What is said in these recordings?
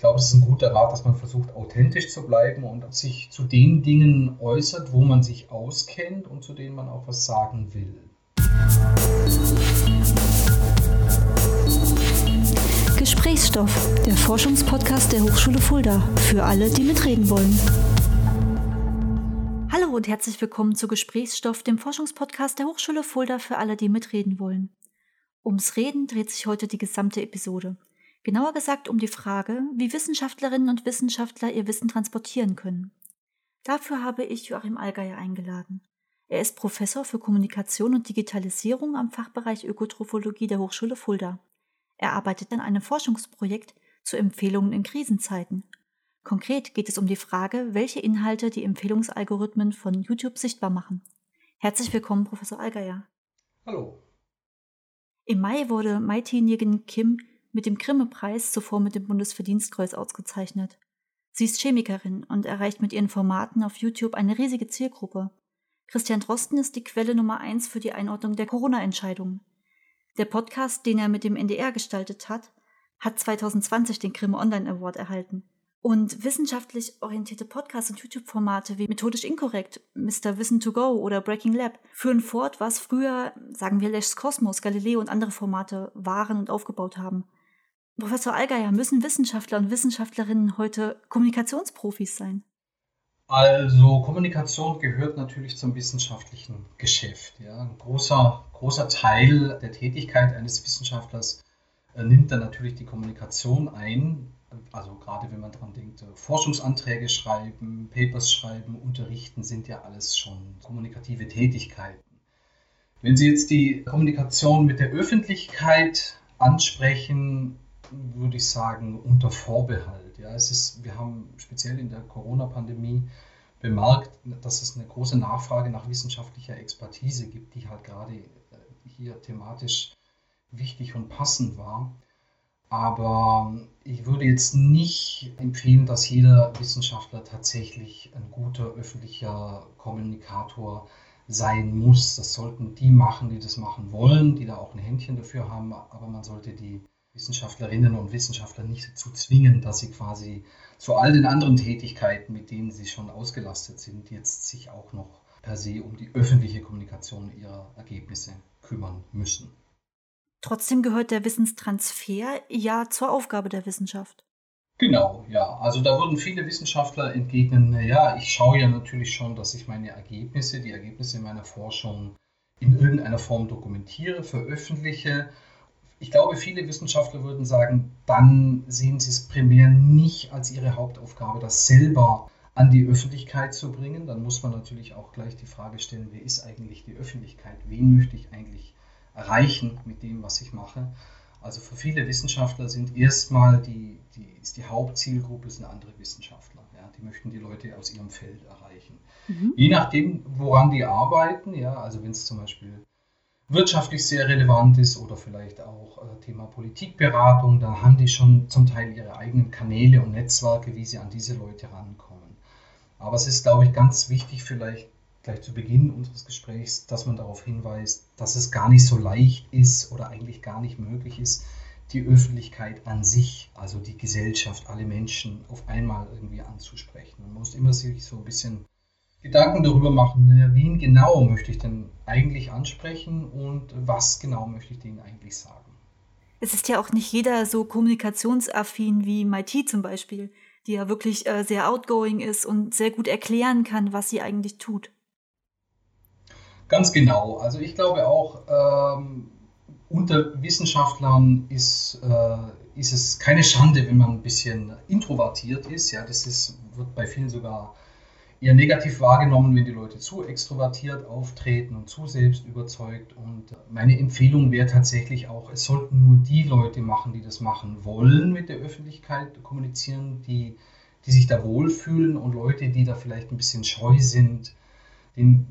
glaube, es ist ein guter Rat, dass man versucht, authentisch zu bleiben und sich zu den Dingen äußert, wo man sich auskennt und zu denen man auch was sagen will. Gesprächsstoff, der Forschungspodcast der Hochschule Fulda. Für alle, die mitreden wollen. Hallo und herzlich willkommen zu Gesprächsstoff, dem Forschungspodcast der Hochschule Fulda für alle, die mitreden wollen. Ums Reden dreht sich heute die gesamte Episode. Genauer gesagt um die Frage, wie Wissenschaftlerinnen und Wissenschaftler ihr Wissen transportieren können. Dafür habe ich Joachim Allgeier eingeladen. Er ist Professor für Kommunikation und Digitalisierung am Fachbereich Ökotrophologie der Hochschule Fulda. Er arbeitet an einem Forschungsprojekt zu Empfehlungen in Krisenzeiten. Konkret geht es um die Frage, welche Inhalte die Empfehlungsalgorithmen von YouTube sichtbar machen. Herzlich willkommen, Professor Allgeier. Hallo. Im Mai wurde Maiti Nirgen Kim mit dem Grimme-Preis zuvor mit dem Bundesverdienstkreuz ausgezeichnet. Sie ist Chemikerin und erreicht mit ihren Formaten auf YouTube eine riesige Zielgruppe. Christian Drosten ist die Quelle Nummer eins für die Einordnung der Corona-Entscheidungen. Der Podcast, den er mit dem NDR gestaltet hat, hat 2020 den Grimme Online Award erhalten. Und wissenschaftlich orientierte Podcasts und YouTube-Formate wie Methodisch Inkorrekt, Mr. Wissen to Go oder Breaking Lab führen fort, was früher, sagen wir, Lesch's Kosmos, Galileo und andere Formate waren und aufgebaut haben. Professor Allgeier, müssen Wissenschaftler und Wissenschaftlerinnen heute Kommunikationsprofis sein? Also Kommunikation gehört natürlich zum wissenschaftlichen Geschäft. Ja. Ein großer, großer Teil der Tätigkeit eines Wissenschaftlers äh, nimmt dann natürlich die Kommunikation ein. Also gerade wenn man daran denkt, äh, Forschungsanträge schreiben, Papers schreiben, unterrichten, sind ja alles schon kommunikative Tätigkeiten. Wenn Sie jetzt die Kommunikation mit der Öffentlichkeit ansprechen, würde ich sagen, unter Vorbehalt. Ja, es ist, wir haben speziell in der Corona-Pandemie bemerkt, dass es eine große Nachfrage nach wissenschaftlicher Expertise gibt, die halt gerade äh, hier thematisch wichtig und passend war. Aber ich würde jetzt nicht empfehlen, dass jeder Wissenschaftler tatsächlich ein guter öffentlicher Kommunikator sein muss. Das sollten die machen, die das machen wollen, die da auch ein Händchen dafür haben. Aber man sollte die Wissenschaftlerinnen und Wissenschaftler nicht dazu zwingen, dass sie quasi zu all den anderen Tätigkeiten, mit denen sie schon ausgelastet sind, jetzt sich auch noch per se um die öffentliche Kommunikation ihrer Ergebnisse kümmern müssen. Trotzdem gehört der Wissenstransfer ja zur Aufgabe der Wissenschaft. Genau, ja. Also da würden viele Wissenschaftler entgegnen, naja, ich schaue ja natürlich schon, dass ich meine Ergebnisse, die Ergebnisse meiner Forschung in irgendeiner Form dokumentiere, veröffentliche ich glaube, viele Wissenschaftler würden sagen, dann sehen sie es primär nicht als ihre Hauptaufgabe, das selber an die Öffentlichkeit zu bringen. Dann muss man natürlich auch gleich die Frage stellen, wer ist eigentlich die Öffentlichkeit? Wen möchte ich eigentlich erreichen mit dem, was ich mache? Also für viele Wissenschaftler sind erstmal die, die, ist die Hauptzielgruppe sind andere Wissenschaftler. Ja, die möchten die Leute aus ihrem Feld erreichen. Mhm. Je nachdem, woran die arbeiten, ja, also wenn es zum Beispiel wirtschaftlich sehr relevant ist oder vielleicht auch äh, Thema Politikberatung, dann haben die schon zum Teil ihre eigenen Kanäle und Netzwerke, wie sie an diese Leute rankommen. Aber es ist, glaube ich, ganz wichtig, vielleicht gleich zu Beginn unseres Gesprächs, dass man darauf hinweist, dass es gar nicht so leicht ist oder eigentlich gar nicht möglich ist, die Öffentlichkeit an sich, also die Gesellschaft, alle Menschen auf einmal irgendwie anzusprechen. Man muss immer sich so ein bisschen Gedanken darüber machen, wen genau möchte ich denn eigentlich ansprechen und was genau möchte ich denen eigentlich sagen. Es ist ja auch nicht jeder so kommunikationsaffin wie MIT zum Beispiel, die ja wirklich äh, sehr outgoing ist und sehr gut erklären kann, was sie eigentlich tut. Ganz genau. Also ich glaube auch, ähm, unter Wissenschaftlern ist, äh, ist es keine Schande, wenn man ein bisschen introvertiert ist. Ja, das ist, wird bei vielen sogar eher negativ wahrgenommen, wenn die Leute zu extrovertiert auftreten und zu selbst überzeugt. Und meine Empfehlung wäre tatsächlich auch, es sollten nur die Leute machen, die das machen wollen, mit der Öffentlichkeit kommunizieren, die, die sich da wohlfühlen und Leute, die da vielleicht ein bisschen scheu sind, den,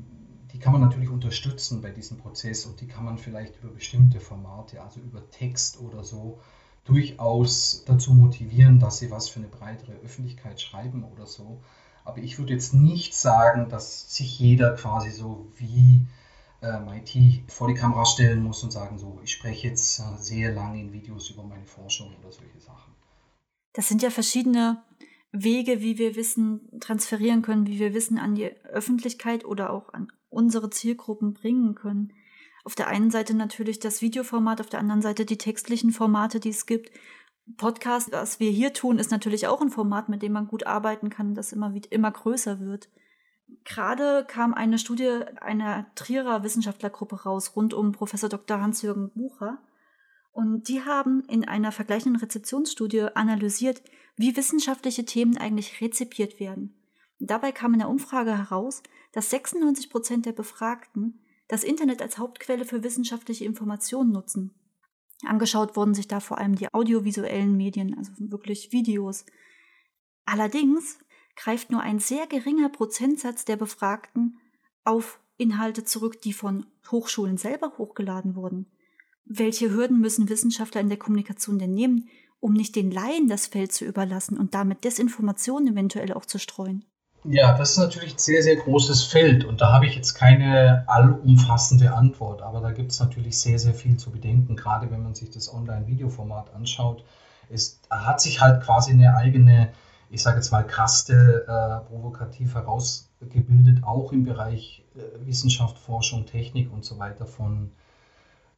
die kann man natürlich unterstützen bei diesem Prozess und die kann man vielleicht über bestimmte Formate, also über Text oder so, durchaus dazu motivieren, dass sie was für eine breitere Öffentlichkeit schreiben oder so. Aber ich würde jetzt nicht sagen, dass sich jeder quasi so wie äh, MIT vor die Kamera stellen muss und sagen, so, ich spreche jetzt äh, sehr lange in Videos über meine Forschung oder solche Sachen. Das sind ja verschiedene Wege, wie wir Wissen transferieren können, wie wir Wissen an die Öffentlichkeit oder auch an unsere Zielgruppen bringen können. Auf der einen Seite natürlich das Videoformat, auf der anderen Seite die textlichen Formate, die es gibt. Podcast, was wir hier tun, ist natürlich auch ein Format, mit dem man gut arbeiten kann, das immer, immer größer wird. Gerade kam eine Studie einer Trierer Wissenschaftlergruppe raus, rund um Professor Dr. Hans-Jürgen Bucher. Und die haben in einer vergleichenden Rezeptionsstudie analysiert, wie wissenschaftliche Themen eigentlich rezipiert werden. dabei kam in der Umfrage heraus, dass 96 Prozent der Befragten das Internet als Hauptquelle für wissenschaftliche Informationen nutzen. Angeschaut wurden sich da vor allem die audiovisuellen Medien, also wirklich Videos. Allerdings greift nur ein sehr geringer Prozentsatz der Befragten auf Inhalte zurück, die von Hochschulen selber hochgeladen wurden. Welche Hürden müssen Wissenschaftler in der Kommunikation denn nehmen, um nicht den Laien das Feld zu überlassen und damit Desinformationen eventuell auch zu streuen? Ja, das ist natürlich ein sehr, sehr großes Feld und da habe ich jetzt keine allumfassende Antwort, aber da gibt es natürlich sehr, sehr viel zu bedenken, gerade wenn man sich das Online-Videoformat anschaut. Es hat sich halt quasi eine eigene, ich sage jetzt mal, Kaste äh, provokativ herausgebildet, auch im Bereich äh, Wissenschaft, Forschung, Technik und so weiter von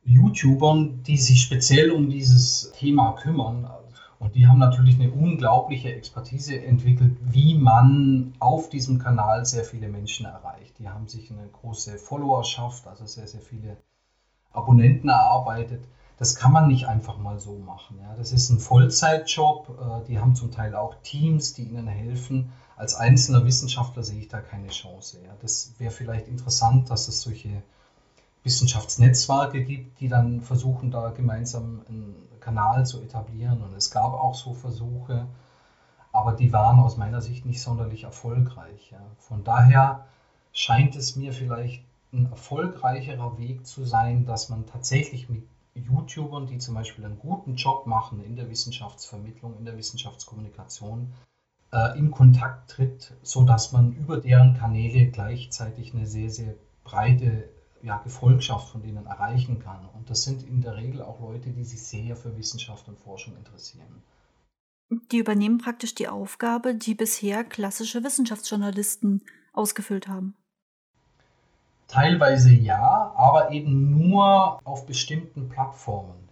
YouTubern, die sich speziell um dieses Thema kümmern. Und die haben natürlich eine unglaubliche Expertise entwickelt, wie man auf diesem Kanal sehr viele Menschen erreicht. Die haben sich eine große Followerschaft, also sehr, sehr viele Abonnenten erarbeitet. Das kann man nicht einfach mal so machen. Ja. Das ist ein Vollzeitjob. Äh, die haben zum Teil auch Teams, die ihnen helfen. Als einzelner Wissenschaftler sehe ich da keine Chance. Ja. Das wäre vielleicht interessant, dass es solche Wissenschaftsnetzwerke gibt, die dann versuchen, da gemeinsam einen Kanal zu etablieren. Und es gab auch so Versuche, aber die waren aus meiner Sicht nicht sonderlich erfolgreich. Ja. Von daher scheint es mir vielleicht ein erfolgreicherer Weg zu sein, dass man tatsächlich mit YouTubern, die zum Beispiel einen guten Job machen in der Wissenschaftsvermittlung, in der Wissenschaftskommunikation, äh, in Kontakt tritt, sodass man über deren Kanäle gleichzeitig eine sehr, sehr breite ja, Gefolgschaft von denen erreichen kann. Und das sind in der Regel auch Leute, die sich sehr für Wissenschaft und Forschung interessieren. Die übernehmen praktisch die Aufgabe, die bisher klassische Wissenschaftsjournalisten ausgefüllt haben. Teilweise ja, aber eben nur auf bestimmten Plattformen.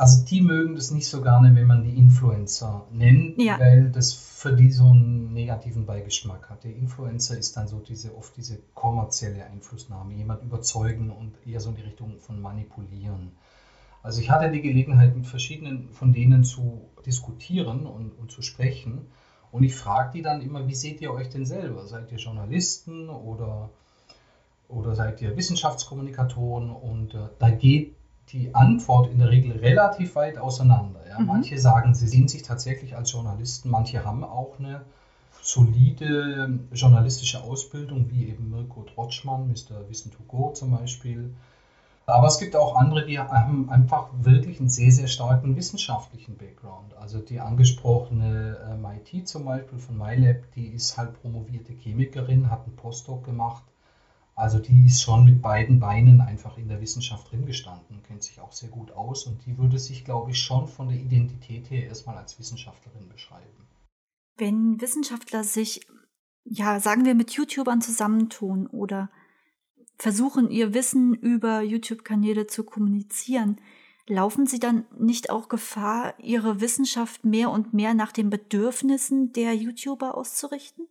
Also die mögen das nicht so gerne, wenn man die Influencer nennt, ja. weil das für die so einen negativen Beigeschmack hat. Der Influencer ist dann so diese oft diese kommerzielle Einflussnahme, jemand überzeugen und eher so in die Richtung von manipulieren. Also ich hatte die Gelegenheit, mit verschiedenen von denen zu diskutieren und, und zu sprechen. Und ich frage die dann immer, wie seht ihr euch denn selber? Seid ihr Journalisten oder, oder seid ihr Wissenschaftskommunikatoren? Und äh, da geht die Antwort in der Regel relativ weit auseinander. Ja. Mhm. Manche sagen, sie sehen sich tatsächlich als Journalisten, manche haben auch eine solide journalistische Ausbildung, wie eben Mirko Trotschmann, Mr. Wissen to Go zum Beispiel. Aber es gibt auch andere, die haben einfach wirklich einen sehr, sehr starken wissenschaftlichen Background. Also die angesprochene MIT zum Beispiel von MyLab, die ist halt promovierte Chemikerin, hat einen Postdoc gemacht also die ist schon mit beiden Beinen einfach in der Wissenschaft drin gestanden, kennt sich auch sehr gut aus und die würde sich, glaube ich, schon von der Identität her erstmal als Wissenschaftlerin beschreiben. Wenn Wissenschaftler sich, ja, sagen wir, mit YouTubern zusammentun oder versuchen, ihr Wissen über YouTube-Kanäle zu kommunizieren, laufen sie dann nicht auch Gefahr, ihre Wissenschaft mehr und mehr nach den Bedürfnissen der YouTuber auszurichten?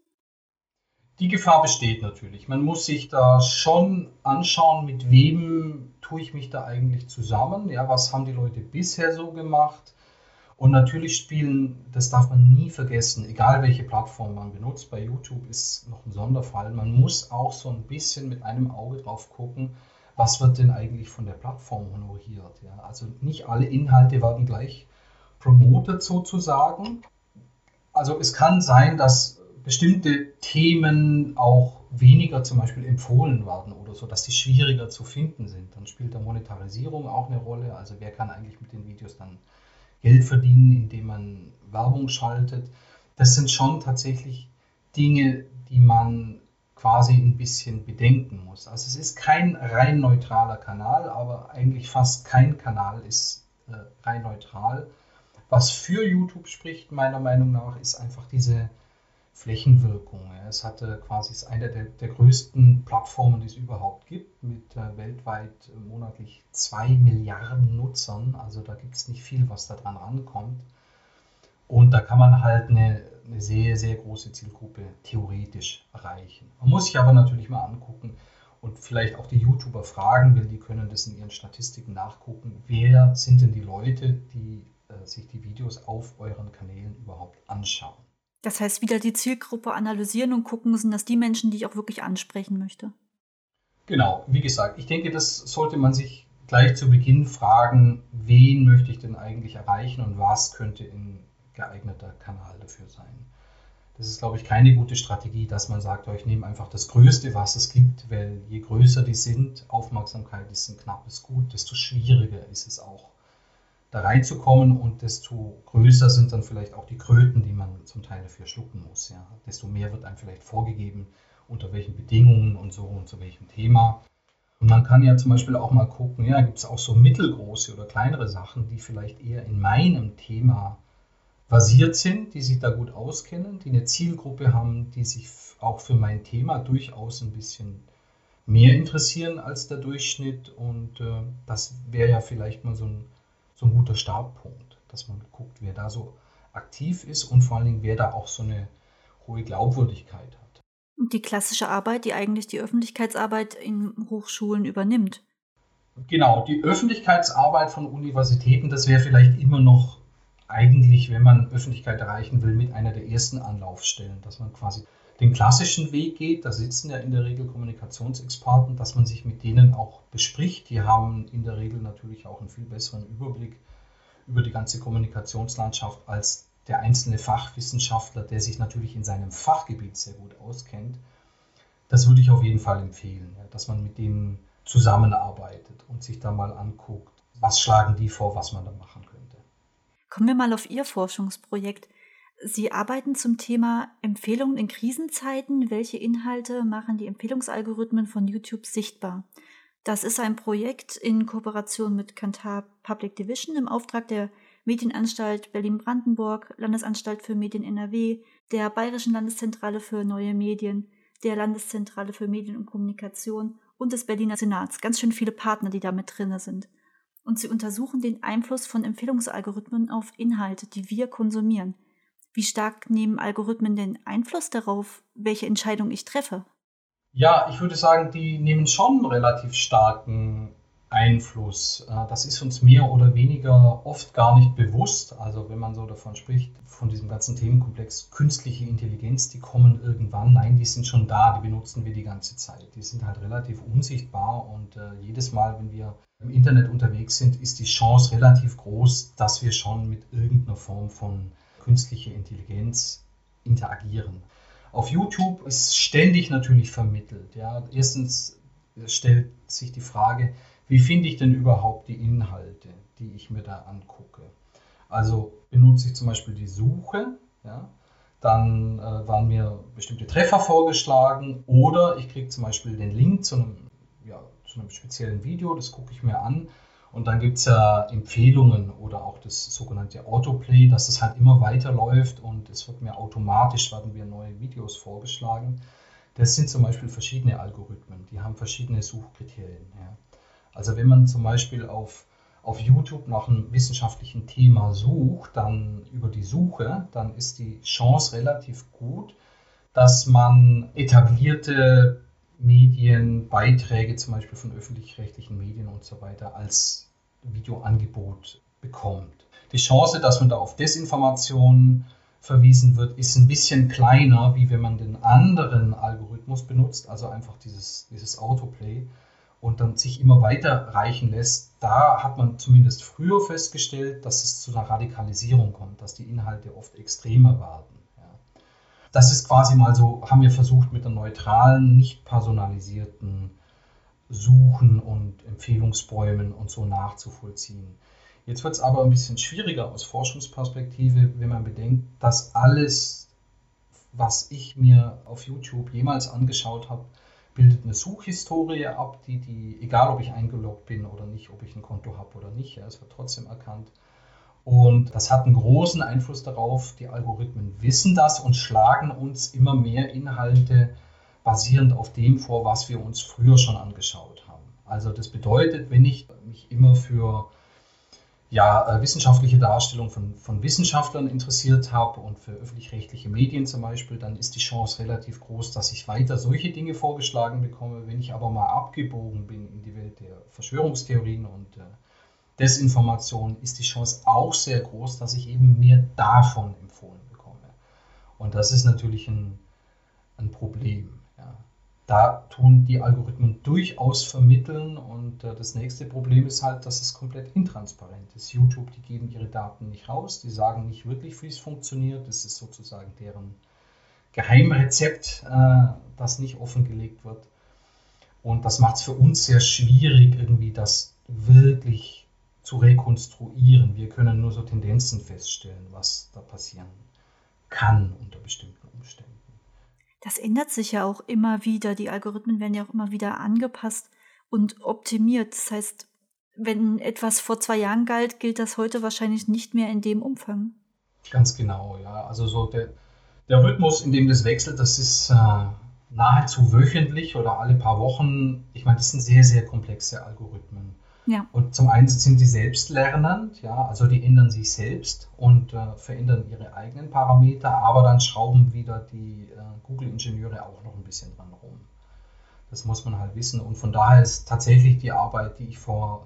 Die Gefahr besteht natürlich. Man muss sich da schon anschauen, mit wem tue ich mich da eigentlich zusammen. Ja, was haben die Leute bisher so gemacht? Und natürlich spielen, das darf man nie vergessen, egal welche Plattform man benutzt, bei YouTube ist noch ein Sonderfall. Man muss auch so ein bisschen mit einem Auge drauf gucken, was wird denn eigentlich von der Plattform honoriert. Ja? Also nicht alle Inhalte werden gleich promotet sozusagen. Also es kann sein, dass bestimmte Themen auch weniger zum Beispiel empfohlen werden oder so, dass sie schwieriger zu finden sind. Dann spielt da Monetarisierung auch eine Rolle. Also wer kann eigentlich mit den Videos dann Geld verdienen, indem man Werbung schaltet. Das sind schon tatsächlich Dinge, die man quasi ein bisschen bedenken muss. Also es ist kein rein neutraler Kanal, aber eigentlich fast kein Kanal ist äh, rein neutral Was für YouTube spricht, meiner Meinung nach, ist einfach diese Flächenwirkung. Es hatte quasi ist eine der, der größten Plattformen, die es überhaupt gibt, mit äh, weltweit monatlich zwei Milliarden Nutzern. Also da gibt es nicht viel, was da dran rankommt. Und da kann man halt eine, eine sehr, sehr große Zielgruppe theoretisch erreichen. Man muss sich aber natürlich mal angucken und vielleicht auch die YouTuber fragen, weil die können das in ihren Statistiken nachgucken. Wer sind denn die Leute, die äh, sich die Videos auf euren Kanälen überhaupt anschauen? Das heißt, wieder die Zielgruppe analysieren und gucken, sind das die Menschen, die ich auch wirklich ansprechen möchte. Genau, wie gesagt, ich denke, das sollte man sich gleich zu Beginn fragen, wen möchte ich denn eigentlich erreichen und was könnte ein geeigneter Kanal dafür sein. Das ist, glaube ich, keine gute Strategie, dass man sagt, ich nehme einfach das Größte, was es gibt, weil je größer die sind, Aufmerksamkeit ist ein knappes Gut, desto schwieriger ist es auch da reinzukommen und desto größer sind dann vielleicht auch die Kröten, die man zum Teil dafür schlucken muss. Ja. Desto mehr wird einem vielleicht vorgegeben, unter welchen Bedingungen und so und zu welchem Thema. Und man kann ja zum Beispiel auch mal gucken, ja, gibt es auch so mittelgroße oder kleinere Sachen, die vielleicht eher in meinem Thema basiert sind, die sich da gut auskennen, die eine Zielgruppe haben, die sich auch für mein Thema durchaus ein bisschen mehr interessieren als der Durchschnitt. Und äh, das wäre ja vielleicht mal so ein so ein guter Startpunkt, dass man guckt, wer da so aktiv ist und vor allen Dingen, wer da auch so eine hohe Glaubwürdigkeit hat. Die klassische Arbeit, die eigentlich die Öffentlichkeitsarbeit in Hochschulen übernimmt. Genau, die Öffentlichkeitsarbeit von Universitäten, das wäre vielleicht immer noch eigentlich, wenn man Öffentlichkeit erreichen will, mit einer der ersten Anlaufstellen, dass man quasi den klassischen Weg geht, da sitzen ja in der Regel Kommunikationsexperten, dass man sich mit denen auch bespricht. Die haben in der Regel natürlich auch einen viel besseren Überblick über die ganze Kommunikationslandschaft als der einzelne Fachwissenschaftler, der sich natürlich in seinem Fachgebiet sehr gut auskennt. Das würde ich auf jeden Fall empfehlen, dass man mit denen zusammenarbeitet und sich da mal anguckt, was schlagen die vor, was man da machen könnte. Kommen wir mal auf Ihr Forschungsprojekt. Sie arbeiten zum Thema Empfehlungen in Krisenzeiten. Welche Inhalte machen die Empfehlungsalgorithmen von YouTube sichtbar? Das ist ein Projekt in Kooperation mit Kantar Public Division im Auftrag der Medienanstalt Berlin-Brandenburg, Landesanstalt für Medien NRW, der Bayerischen Landeszentrale für neue Medien, der Landeszentrale für Medien und Kommunikation und des Berliner Senats. Ganz schön viele Partner, die da mit drin sind. Und sie untersuchen den Einfluss von Empfehlungsalgorithmen auf Inhalte, die wir konsumieren. Wie stark nehmen Algorithmen den Einfluss darauf, welche Entscheidung ich treffe? Ja, ich würde sagen, die nehmen schon relativ starken Einfluss. Äh, das ist uns mehr oder weniger oft gar nicht bewusst. Also wenn man so davon spricht, von diesem ganzen Themenkomplex künstliche Intelligenz, die kommen irgendwann. Nein, die sind schon da, die benutzen wir die ganze Zeit. Die sind halt relativ unsichtbar und äh, jedes Mal, wenn wir im Internet unterwegs sind, ist die Chance relativ groß, dass wir schon mit irgendeiner Form von künstliche Intelligenz interagieren. Auf YouTube ist ständig natürlich vermittelt. Ja. Erstens stellt sich die Frage, wie finde ich denn überhaupt die Inhalte, die ich mir da angucke? Also benutze ich zum Beispiel die Suche, ja, dann äh, waren mir bestimmte Treffer vorgeschlagen oder ich kriege zum Beispiel den Link zu einem, ja, zu einem speziellen Video, das gucke ich mir an und dann gibt es ja Empfehlungen oder auch das sogenannte Autoplay, dass es halt immer weiterläuft und es wird mir automatisch, werden mir neue Videos vorgeschlagen. Das sind zum Beispiel verschiedene Algorithmen, die haben verschiedene Suchkriterien. Ja. Also wenn man zum Beispiel auf, auf YouTube nach einem wissenschaftlichen Thema sucht, dann über die Suche, dann ist die Chance relativ gut, dass man etablierte Medien, Beiträge zum Beispiel von öffentlich-rechtlichen Medien und so weiter als Videoangebot bekommt. Die Chance, dass man da auf Desinformation verwiesen wird, ist ein bisschen kleiner, wie wenn man den anderen Algorithmus benutzt, also einfach dieses, dieses Autoplay und dann sich immer weiter reichen lässt. Da hat man zumindest früher festgestellt, dass es zu einer Radikalisierung kommt, dass die Inhalte oft extremer werden. Das ist quasi mal so, haben wir versucht mit einer neutralen, nicht personalisierten Suchen und Empfehlungsbäumen und so nachzuvollziehen. Jetzt wird es aber ein bisschen schwieriger aus Forschungsperspektive, wenn man bedenkt, dass alles, was ich mir auf YouTube jemals angeschaut habe, bildet eine Suchhistorie ab, die, die, egal ob ich eingeloggt bin oder nicht, ob ich ein Konto habe oder nicht, ja, es wird trotzdem erkannt. Und das hat einen großen Einfluss darauf. Die Algorithmen wissen das und schlagen uns immer mehr Inhalte basierend auf dem vor, was wir uns früher schon angeschaut haben. Also das bedeutet, wenn ich mich immer für ja, äh, wissenschaftliche Darstellung von, von Wissenschaftlern interessiert habe und für öffentlich-rechtliche Medien zum Beispiel, dann ist die Chance relativ groß, dass ich weiter solche Dinge vorgeschlagen bekomme. Wenn ich aber mal abgebogen bin in die Welt der Verschwörungstheorien und äh, Desinformation, ist die Chance auch sehr groß, dass ich eben mehr davon empfohlen bekomme. Und das ist natürlich ein, ein Problem. Da tun die Algorithmen durchaus vermitteln und äh, das nächste Problem ist halt, dass es komplett intransparent ist. YouTube, die geben ihre Daten nicht raus, die sagen nicht wirklich, wie es funktioniert. Das ist sozusagen deren Geheimrezept, äh, das nicht offengelegt wird. Und das macht es für uns sehr schwierig, irgendwie das wirklich zu rekonstruieren. Wir können nur so Tendenzen feststellen, was da passieren kann unter bestimmten Umständen das ändert sich ja auch immer wieder. Die Algorithmen werden ja auch immer wieder angepasst und optimiert. Das heißt, wenn etwas vor zwei Jahren galt, gilt das heute wahrscheinlich nicht mehr in dem Umfang. Ganz genau, ja. Also so der, der Rhythmus, in dem das wechselt, das ist äh, nahezu wöchentlich oder alle paar Wochen. Ich meine, das sind sehr, sehr komplexe Algorithmen. Ja. Und zum einen sind sie selbstlernend, ja, also die ändern sich selbst und äh, verändern ihre eigenen Parameter, aber dann schrauben wieder die äh, Google-Ingenieure auch noch ein bisschen dran rum. Das muss man halt wissen. Und von daher ist tatsächlich die Arbeit, die ich vor,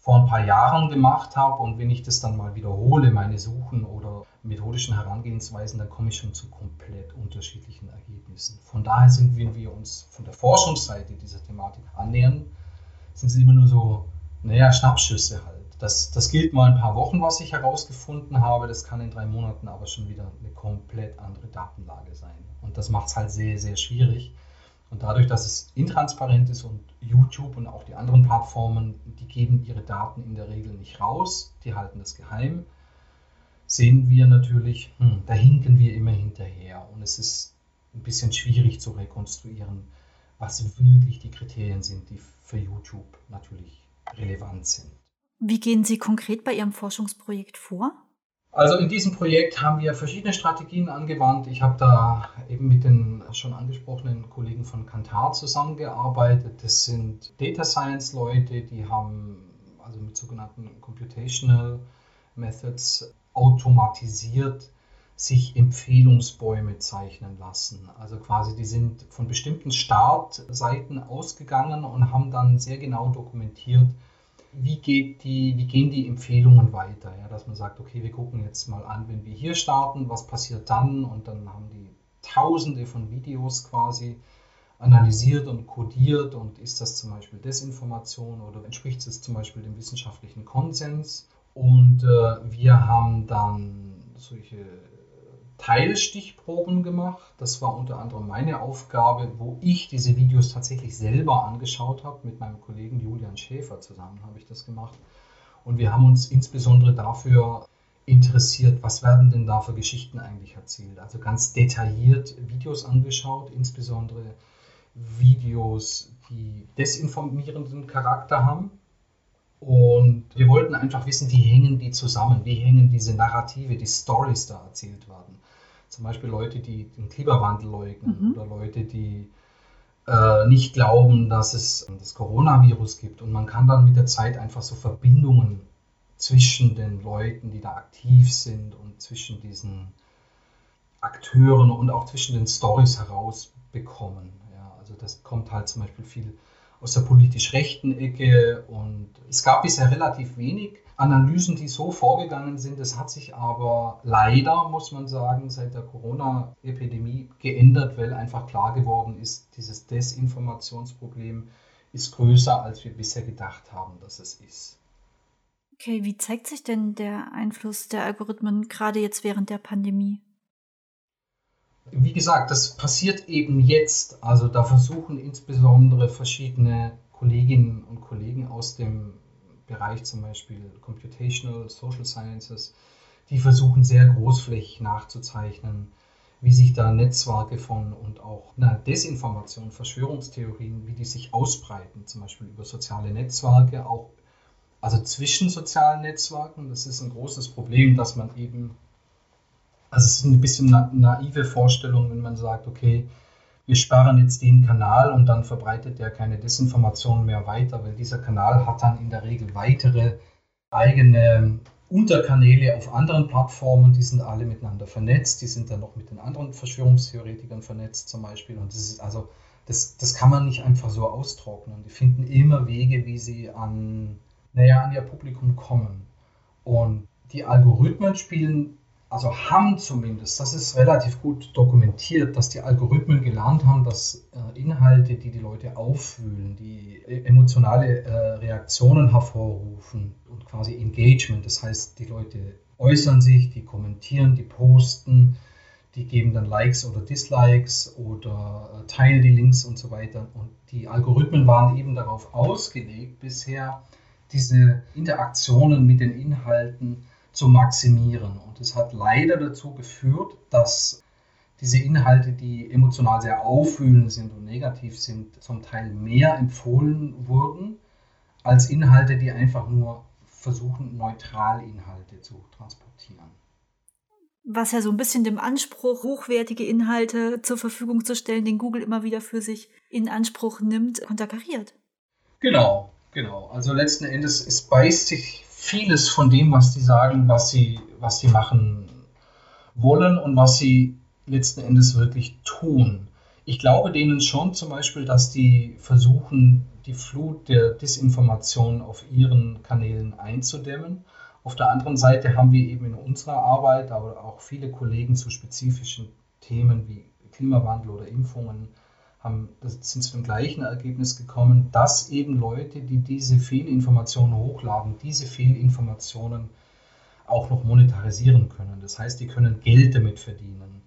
vor ein paar Jahren gemacht habe, und wenn ich das dann mal wiederhole, meine Suchen oder methodischen Herangehensweisen, dann komme ich schon zu komplett unterschiedlichen Ergebnissen. Von daher sind, wenn wir uns von der Forschungsseite dieser Thematik annähern, sind sie immer nur so naja, Schnappschüsse halt. Das, das gilt mal ein paar Wochen, was ich herausgefunden habe. Das kann in drei Monaten aber schon wieder eine komplett andere Datenlage sein. Und das macht es halt sehr, sehr schwierig. Und dadurch, dass es intransparent ist und YouTube und auch die anderen Plattformen, die geben ihre Daten in der Regel nicht raus, die halten das geheim, sehen wir natürlich, hm, da hinken wir immer hinterher. Und es ist ein bisschen schwierig zu rekonstruieren, was wirklich die Kriterien sind, die für YouTube natürlich relevant sind. Wie gehen Sie konkret bei Ihrem Forschungsprojekt vor? Also in diesem Projekt haben wir verschiedene Strategien angewandt. Ich habe da eben mit den schon angesprochenen Kollegen von Kantar zusammengearbeitet. Das sind Data Science Leute, die haben also mit sogenannten Computational Methods automatisiert sich Empfehlungsbäume zeichnen lassen. Also quasi, die sind von bestimmten Startseiten ausgegangen und haben dann sehr genau dokumentiert, wie, geht die, wie gehen die Empfehlungen weiter. Ja, dass man sagt, okay, wir gucken jetzt mal an, wenn wir hier starten, was passiert dann? Und dann haben die tausende von Videos quasi analysiert und kodiert und ist das zum Beispiel Desinformation oder entspricht es zum Beispiel dem wissenschaftlichen Konsens. Und äh, wir haben dann solche Teilstichproben gemacht. Das war unter anderem meine Aufgabe, wo ich diese Videos tatsächlich selber angeschaut habe. Mit meinem Kollegen Julian Schäfer zusammen habe ich das gemacht. Und wir haben uns insbesondere dafür interessiert, was werden denn da für Geschichten eigentlich erzählt. Also ganz detailliert Videos angeschaut, insbesondere Videos, die desinformierenden Charakter haben. Und wir wollten einfach wissen, wie hängen die zusammen, wie hängen diese Narrative, die Stories da erzählt werden. Zum Beispiel Leute, die den Klimawandel leugnen mhm. oder Leute, die äh, nicht glauben, dass es das Coronavirus gibt. Und man kann dann mit der Zeit einfach so Verbindungen zwischen den Leuten, die da aktiv sind und zwischen diesen Akteuren und auch zwischen den Stories herausbekommen. Ja, also das kommt halt zum Beispiel viel aus der politisch rechten Ecke und es gab bisher relativ wenig Analysen, die so vorgegangen sind. Es hat sich aber leider, muss man sagen, seit der Corona-Epidemie geändert, weil einfach klar geworden ist, dieses Desinformationsproblem ist größer, als wir bisher gedacht haben, dass es ist. Okay, wie zeigt sich denn der Einfluss der Algorithmen gerade jetzt während der Pandemie? Wie gesagt, das passiert eben jetzt. Also da versuchen insbesondere verschiedene Kolleginnen und Kollegen aus dem Bereich zum Beispiel Computational Social Sciences, die versuchen sehr großflächig nachzuzeichnen, wie sich da Netzwerke von und auch na, Desinformation, Verschwörungstheorien, wie die sich ausbreiten, zum Beispiel über soziale Netzwerke, auch also zwischen sozialen Netzwerken. Das ist ein großes Problem, dass man eben, also es ist ein bisschen na naive Vorstellung, wenn man sagt, okay, wir sperren jetzt den Kanal und dann verbreitet der keine Desinformationen mehr weiter, weil dieser Kanal hat dann in der Regel weitere eigene Unterkanäle auf anderen Plattformen, die sind alle miteinander vernetzt, die sind dann noch mit den anderen Verschwörungstheoretikern vernetzt zum Beispiel und das ist also das, das kann man nicht einfach so austrocknen. Die finden immer Wege, wie sie an, naja, an ihr Publikum kommen. Und die Algorithmen spielen also haben zumindest, das ist relativ gut dokumentiert, dass die Algorithmen gelernt haben, dass äh, Inhalte, die die Leute aufwühlen, die äh, emotionale äh, Reaktionen hervorrufen und quasi Engagement, das heißt, die Leute äußern sich, die kommentieren, die posten, die geben dann Likes oder Dislikes oder teilen die Links und so weiter. Und die Algorithmen waren eben darauf ausgelegt, bisher diese Interaktionen mit den Inhalten zu maximieren. Und es hat leider dazu geführt, dass diese Inhalte, die emotional sehr aufwühlend sind und negativ sind, zum Teil mehr empfohlen wurden als Inhalte, die einfach nur versuchen, neutral Inhalte zu transportieren. Was ja so ein bisschen dem Anspruch, hochwertige Inhalte zur Verfügung zu stellen, den Google immer wieder für sich in Anspruch nimmt, konterkariert. Genau, genau. Also letzten Endes, es beißt sich vieles von dem, was die sagen, was sie, was sie machen wollen und was sie letzten Endes wirklich tun. Ich glaube denen schon zum Beispiel, dass die versuchen, die Flut der Desinformation auf ihren Kanälen einzudämmen. Auf der anderen Seite haben wir eben in unserer Arbeit, aber auch viele Kollegen zu spezifischen Themen wie Klimawandel oder Impfungen haben, sind zu dem gleichen Ergebnis gekommen, dass eben Leute, die diese Fehlinformationen hochladen, diese Fehlinformationen auch noch monetarisieren können. Das heißt, die können Geld damit verdienen.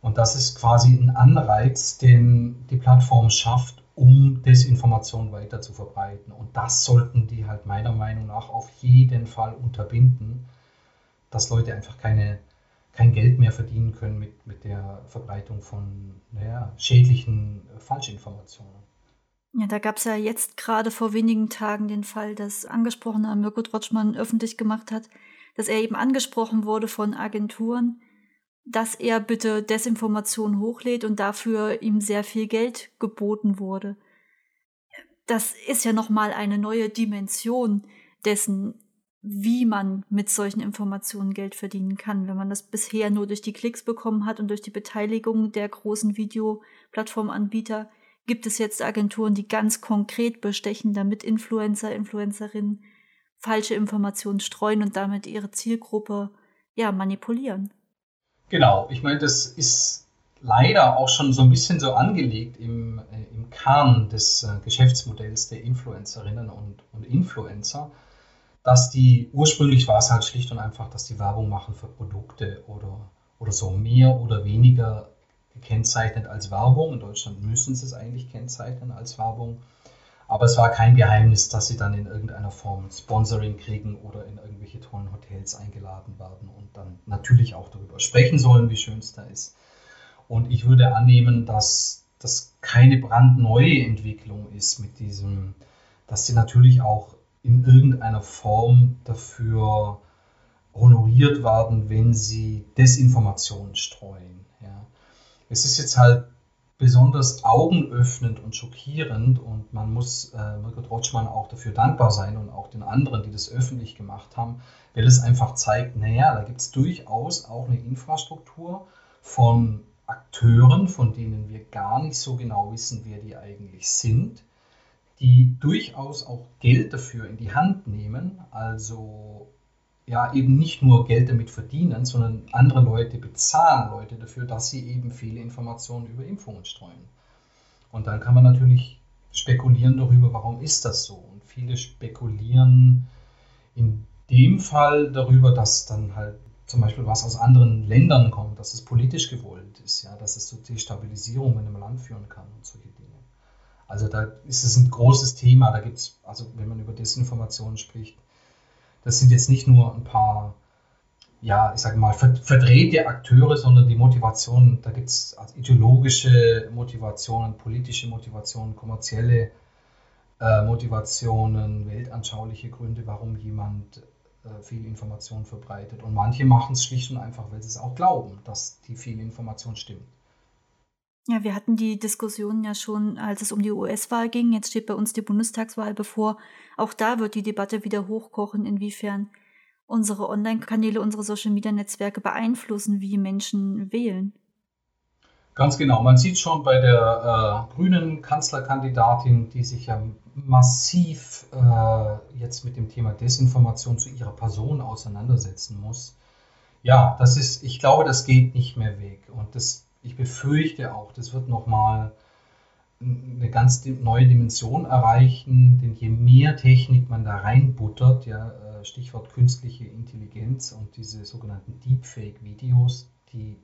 Und das ist quasi ein Anreiz, den die Plattform schafft, um Desinformation weiter zu verbreiten. Und das sollten die halt meiner Meinung nach auf jeden Fall unterbinden, dass Leute einfach keine kein Geld mehr verdienen können mit, mit der Verbreitung von naja, schädlichen äh, Falschinformationen. Ja, da gab es ja jetzt gerade vor wenigen Tagen den Fall, dass angesprochener Mirko Trotschmann öffentlich gemacht hat, dass er eben angesprochen wurde von Agenturen, dass er bitte Desinformation hochlädt und dafür ihm sehr viel Geld geboten wurde. Das ist ja nochmal eine neue Dimension dessen, wie man mit solchen Informationen Geld verdienen kann. Wenn man das bisher nur durch die Klicks bekommen hat und durch die Beteiligung der großen Videoplattformanbieter, gibt es jetzt Agenturen, die ganz konkret bestechen, damit Influencer, Influencerinnen falsche Informationen streuen und damit ihre Zielgruppe ja manipulieren. Genau, ich meine, das ist leider auch schon so ein bisschen so angelegt im, äh, im Kern des äh, Geschäftsmodells der Influencerinnen und, und Influencer dass die, ursprünglich war es halt schlicht und einfach, dass die Werbung machen für Produkte oder, oder so mehr oder weniger gekennzeichnet als Werbung. In Deutschland müssen sie es eigentlich kennzeichnen als Werbung. Aber es war kein Geheimnis, dass sie dann in irgendeiner Form Sponsoring kriegen oder in irgendwelche tollen Hotels eingeladen werden und dann natürlich auch darüber sprechen sollen, wie schön es da ist. Und ich würde annehmen, dass das keine brandneue Entwicklung ist mit diesem, dass sie natürlich auch in irgendeiner Form dafür honoriert werden, wenn sie Desinformationen streuen. Ja. Es ist jetzt halt besonders augenöffnend und schockierend und man muss äh, Mirko Trotschmann auch dafür dankbar sein und auch den anderen, die das öffentlich gemacht haben, weil es einfach zeigt, naja, da gibt es durchaus auch eine Infrastruktur von Akteuren, von denen wir gar nicht so genau wissen, wer die eigentlich sind, die durchaus auch Geld dafür in die Hand nehmen, also ja eben nicht nur Geld damit verdienen, sondern andere Leute bezahlen Leute dafür, dass sie eben viele Informationen über Impfungen streuen. Und dann kann man natürlich spekulieren darüber, warum ist das so? Und viele spekulieren in dem Fall darüber, dass dann halt zum Beispiel was aus anderen Ländern kommt, dass es politisch gewollt ist, ja, dass es zu Destabilisierung in einem Land führen kann und solche Dinge. Also da ist es ein großes Thema. Da gibt es, also wenn man über Desinformation spricht, das sind jetzt nicht nur ein paar, ja, ich sage mal, verdrehte Akteure, sondern die Motivationen, da gibt es also ideologische Motivationen, politische Motivationen, kommerzielle äh, Motivationen, weltanschauliche Gründe, warum jemand äh, viel Information verbreitet. Und manche machen es schlicht und einfach, weil sie es auch glauben, dass die viel Information stimmt. Ja, wir hatten die Diskussion ja schon, als es um die US-Wahl ging. Jetzt steht bei uns die Bundestagswahl bevor. Auch da wird die Debatte wieder hochkochen, inwiefern unsere Online-Kanäle, unsere Social-Media-Netzwerke beeinflussen, wie Menschen wählen. Ganz genau. Man sieht schon bei der äh, grünen Kanzlerkandidatin, die sich ja massiv äh, jetzt mit dem Thema Desinformation zu ihrer Person auseinandersetzen muss. Ja, das ist, ich glaube, das geht nicht mehr weg. Und das ich befürchte auch, das wird nochmal eine ganz neue Dimension erreichen, denn je mehr Technik man da reinbuttert, ja, äh, Stichwort künstliche Intelligenz und diese sogenannten Deepfake-Videos, die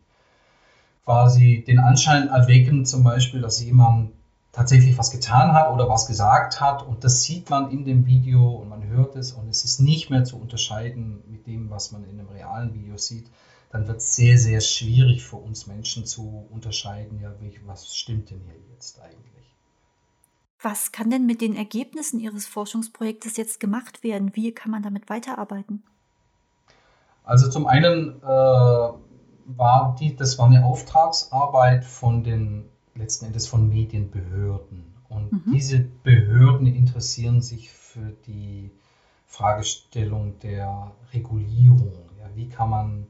quasi den Anschein erwecken, zum Beispiel, dass jemand tatsächlich was getan hat oder was gesagt hat und das sieht man in dem Video und man hört es und es ist nicht mehr zu unterscheiden mit dem, was man in einem realen Video sieht dann wird es sehr, sehr schwierig für uns Menschen zu unterscheiden, ja, was stimmt denn hier jetzt eigentlich. Was kann denn mit den Ergebnissen Ihres Forschungsprojektes jetzt gemacht werden? Wie kann man damit weiterarbeiten? Also zum einen äh, war die, das war eine Auftragsarbeit von den letzten Endes von Medienbehörden. Und mhm. diese Behörden interessieren sich für die Fragestellung der Regulierung. Ja, wie kann man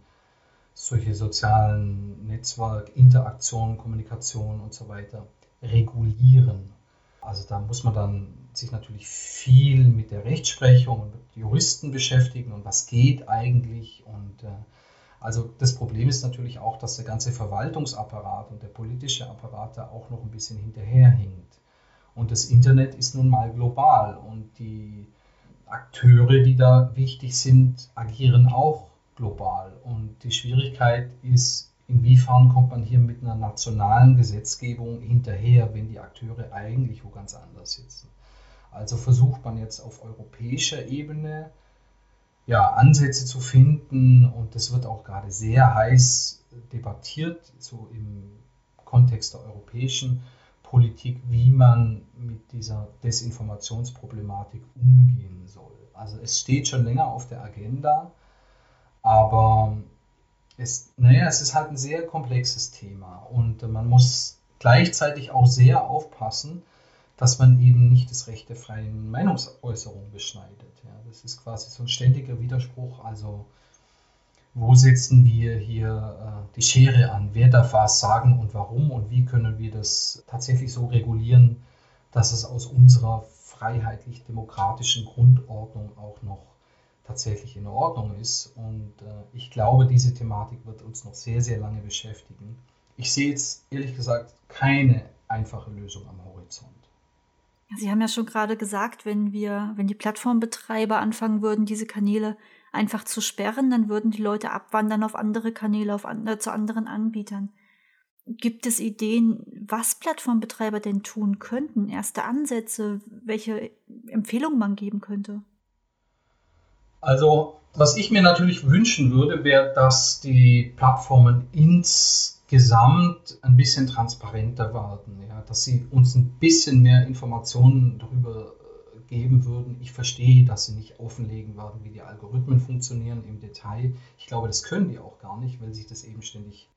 solche sozialen Netzwerk, Interaktionen, Kommunikation und so weiter regulieren. Also da muss man dann sich natürlich viel mit der Rechtsprechung und mit Juristen beschäftigen und was geht eigentlich. Und äh, also das Problem ist natürlich auch, dass der ganze Verwaltungsapparat und der politische Apparat da auch noch ein bisschen hinterherhinkt. Und das Internet ist nun mal global und die Akteure, die da wichtig sind, agieren auch global. Und die Schwierigkeit ist, inwiefern kommt man hier mit einer nationalen Gesetzgebung hinterher, wenn die Akteure eigentlich wo ganz anders sitzen. Also versucht man jetzt auf europäischer Ebene ja, Ansätze zu finden und das wird auch gerade sehr heiß debattiert, so im Kontext der europäischen Politik, wie man mit dieser Desinformationsproblematik umgehen soll. Also es steht schon länger auf der Agenda, aber es, naja, es ist halt ein sehr komplexes Thema und man muss gleichzeitig auch sehr aufpassen, dass man eben nicht das Recht der freien Meinungsäußerung beschneidet. Ja, das ist quasi so ein ständiger Widerspruch. Also wo setzen wir hier äh, die Schere an? Wer darf was sagen und warum? Und wie können wir das tatsächlich so regulieren, dass es aus unserer freiheitlich-demokratischen Grundordnung auch noch tatsächlich in Ordnung ist. Und äh, ich glaube, diese Thematik wird uns noch sehr, sehr lange beschäftigen. Ich sehe jetzt ehrlich gesagt keine einfache Lösung am Horizont. Sie haben ja schon gerade gesagt, wenn wir, wenn die Plattformbetreiber anfangen würden, diese Kanäle einfach zu sperren, dann würden die Leute abwandern auf andere Kanäle, auf andere, zu anderen Anbietern. Gibt es Ideen, was Plattformbetreiber denn tun könnten? Erste Ansätze, welche Empfehlungen man geben könnte? Also, was ich mir natürlich wünschen würde, wäre, dass die Plattformen insgesamt ein bisschen transparenter werden, ja, dass sie uns ein bisschen mehr Informationen darüber äh, geben würden. Ich verstehe, dass sie nicht offenlegen werden, wie die Algorithmen funktionieren im Detail. Ich glaube, das können die auch gar nicht, weil sich das eben ständig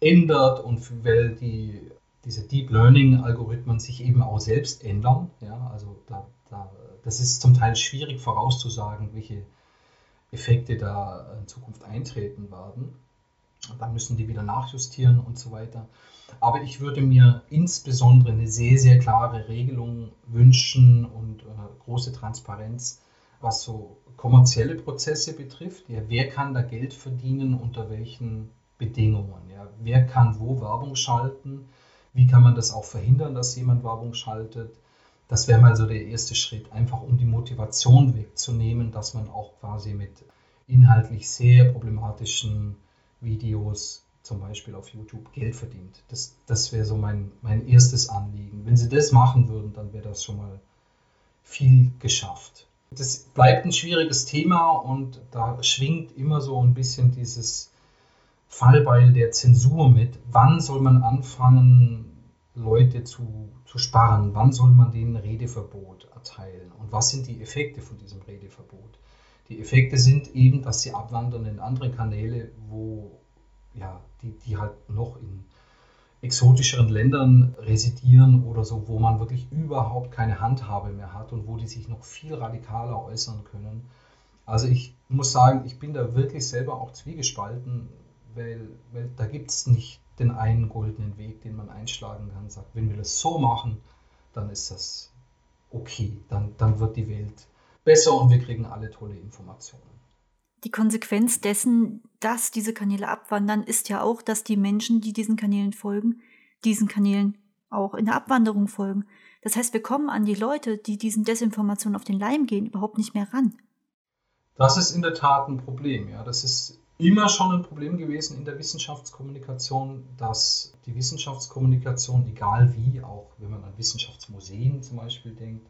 ändert und weil die, diese Deep Learning Algorithmen sich eben auch selbst ändern. Ja, also da, da das ist zum Teil schwierig vorauszusagen, welche Effekte da in Zukunft eintreten werden. Dann müssen die wieder nachjustieren und so weiter. Aber ich würde mir insbesondere eine sehr, sehr klare Regelung wünschen und äh, große Transparenz, was so kommerzielle Prozesse betrifft. Ja, wer kann da Geld verdienen, unter welchen Bedingungen? Ja, wer kann wo Werbung schalten? Wie kann man das auch verhindern, dass jemand Werbung schaltet? Das wäre mal so der erste Schritt, einfach um die Motivation wegzunehmen, dass man auch quasi mit inhaltlich sehr problematischen Videos zum Beispiel auf YouTube Geld verdient. Das, das wäre so mein, mein erstes Anliegen. Wenn Sie das machen würden, dann wäre das schon mal viel geschafft. Das bleibt ein schwieriges Thema und da schwingt immer so ein bisschen dieses Fallbeil der Zensur mit. Wann soll man anfangen, Leute zu, zu sparen? Wann soll man denen Redeverbot erteilen? Und was sind die Effekte von diesem Redeverbot? Die Effekte sind eben, dass sie abwandern in andere Kanäle, wo ja, die, die halt noch in exotischeren Ländern residieren oder so, wo man wirklich überhaupt keine Handhabe mehr hat und wo die sich noch viel radikaler äußern können. Also ich muss sagen, ich bin da wirklich selber auch zwiegespalten, weil, weil da gibt es nicht den einen goldenen Weg, den man einschlagen kann. Sagt, wenn wir das so machen, dann ist das okay, dann, dann wird die Welt besser und wir kriegen alle tolle Informationen. Die Konsequenz dessen, dass diese Kanäle abwandern, ist ja auch, dass die Menschen, die diesen Kanälen folgen, diesen Kanälen auch in der Abwanderung folgen. Das heißt, wir kommen an die Leute, die diesen Desinformationen auf den Leim gehen, überhaupt nicht mehr ran. Das ist in der Tat ein Problem. Ja. Das ist immer schon ein Problem gewesen in der Wissenschaftskommunikation, dass die Wissenschaftskommunikation, egal wie, auch wenn man an Wissenschaftsmuseen zum Beispiel denkt,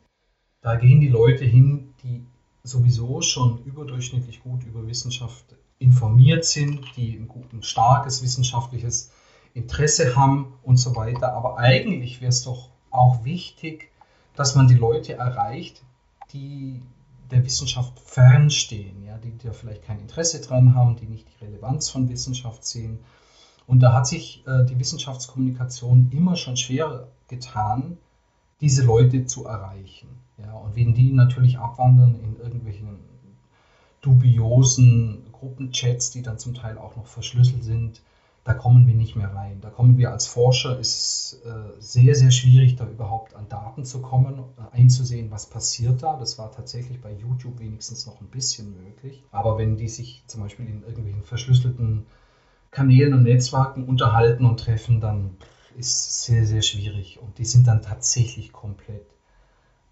da gehen die Leute hin, die sowieso schon überdurchschnittlich gut über Wissenschaft informiert sind, die ein, gut, ein starkes wissenschaftliches Interesse haben und so weiter. Aber eigentlich wäre es doch auch wichtig, dass man die Leute erreicht, die der Wissenschaft fernstehen, ja, die da vielleicht kein Interesse dran haben, die nicht die Relevanz von Wissenschaft sehen. Und da hat sich äh, die Wissenschaftskommunikation immer schon schwer getan, diese Leute zu erreichen. Ja, und wenn die natürlich abwandern in irgendwelchen dubiosen Gruppenchats, die dann zum Teil auch noch verschlüsselt sind, da kommen wir nicht mehr rein. Da kommen wir als Forscher, ist äh, sehr, sehr schwierig, da überhaupt an Daten zu kommen, äh, einzusehen, was passiert da. Das war tatsächlich bei YouTube wenigstens noch ein bisschen möglich. Aber wenn die sich zum Beispiel in irgendwelchen verschlüsselten Kanälen und Netzwerken unterhalten und treffen, dann ist es sehr, sehr schwierig. Und die sind dann tatsächlich komplett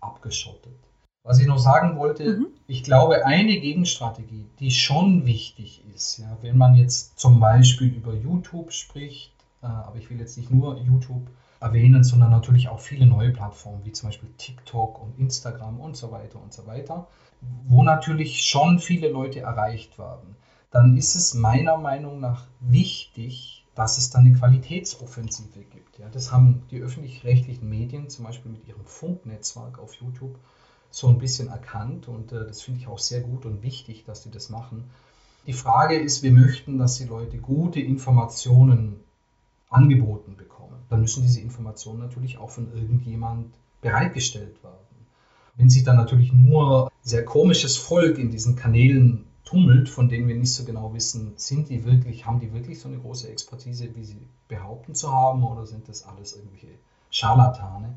abgeschottet. Was ich noch sagen wollte, mhm. ich glaube, eine Gegenstrategie, die schon wichtig ist, ja, wenn man jetzt zum Beispiel über YouTube spricht, äh, aber ich will jetzt nicht nur YouTube erwähnen, sondern natürlich auch viele neue Plattformen, wie zum Beispiel TikTok und Instagram und so weiter und so weiter, wo natürlich schon viele Leute erreicht werden, dann ist es meiner Meinung nach wichtig, dass es dann eine Qualitätsoffensive gibt. Ja, das haben die öffentlich-rechtlichen Medien zum Beispiel mit ihrem Funknetzwerk auf YouTube so ein bisschen erkannt und äh, das finde ich auch sehr gut und wichtig, dass die das machen. Die Frage ist, wir möchten, dass die Leute gute Informationen angeboten bekommen. Dann müssen diese Informationen natürlich auch von irgendjemand bereitgestellt werden. Wenn sich dann natürlich nur sehr komisches Volk in diesen Kanälen tummelt, von denen wir nicht so genau wissen, sind die wirklich, haben die wirklich so eine große Expertise, wie sie behaupten zu haben, oder sind das alles irgendwelche Scharlatane?